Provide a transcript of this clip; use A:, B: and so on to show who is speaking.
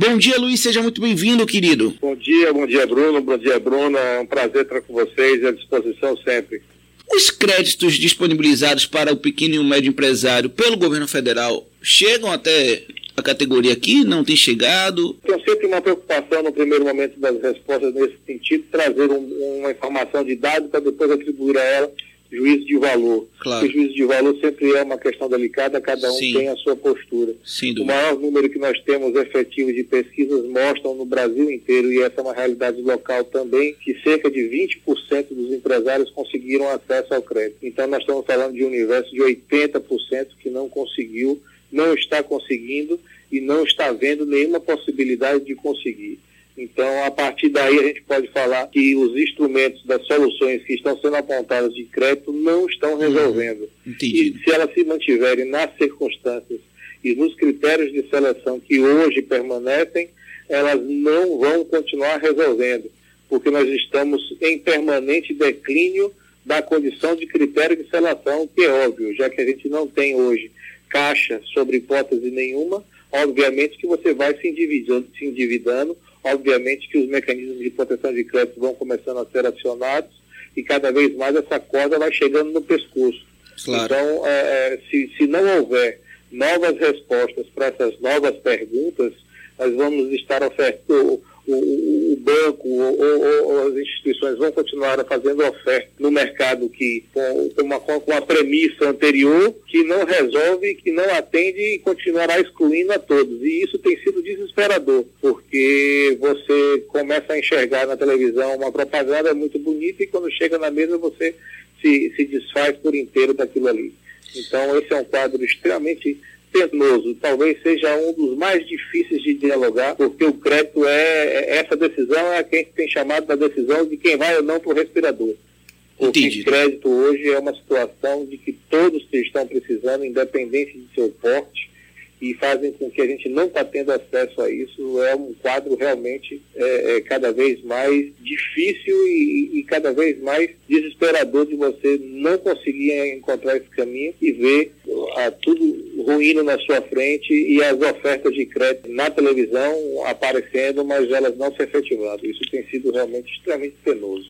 A: Bom dia, Luiz, seja muito bem-vindo, querido.
B: Bom dia, bom dia, Bruno, bom dia, Bruna. É um prazer estar com vocês à disposição sempre.
A: Os créditos disponibilizados para o pequeno e o médio empresário pelo governo federal chegam até a categoria aqui? Não tem chegado?
B: Tem sempre uma preocupação no primeiro momento das respostas nesse sentido, trazer um, uma informação de dados para depois atribuir a ela juízo de valor.
A: Claro.
B: O juízo de valor sempre é uma questão delicada, cada um
A: Sim.
B: tem a sua postura. O maior número que nós temos efetivo de pesquisas mostram no Brasil inteiro, e essa é uma realidade local também, que cerca de 20% dos empresários conseguiram acesso ao crédito. Então nós estamos falando de um universo de 80% que não conseguiu, não está conseguindo e não está vendo nenhuma possibilidade de conseguir. Então, a partir daí, a gente pode falar que os instrumentos das soluções que estão sendo apontadas de crédito não estão resolvendo.
A: Entendido.
B: E se elas se mantiverem nas circunstâncias e nos critérios de seleção que hoje permanecem, elas não vão continuar resolvendo, porque nós estamos em permanente declínio da condição de critério de seleção, que é óbvio, já que a gente não tem hoje caixa sobre hipótese nenhuma, obviamente que você vai se endividando, se endividando obviamente que os mecanismos de proteção de crédito vão começando a ser acionados e cada vez mais essa corda vai chegando no pescoço.
A: Claro.
B: Então, é, é, se, se não houver novas respostas para essas novas perguntas, nós vamos estar ofertando, banco ou, ou, ou as instituições vão continuar fazendo oferta no mercado que com, uma, com a premissa anterior que não resolve, que não atende e continuará excluindo a todos. E isso tem sido desesperador, porque você começa a enxergar na televisão uma propaganda muito bonita e quando chega na mesa você se, se desfaz por inteiro daquilo ali. Então esse é um quadro extremamente penoso, talvez seja um dos mais difíceis de dialogar, porque o crédito é, essa decisão é a quem tem chamado da decisão de quem vai ou não para o respirador. Porque
A: Entendido.
B: crédito hoje é uma situação de que todos que estão precisando, independente de seu porte, e fazem com que a gente não está tendo acesso a isso, é um quadro realmente é, é cada vez mais difícil e, e cada vez mais desesperador de você não conseguir encontrar esse caminho e ver ah, tudo ruindo na sua frente e as ofertas de crédito na televisão aparecendo, mas elas não se efetivando. Isso tem sido realmente extremamente penoso.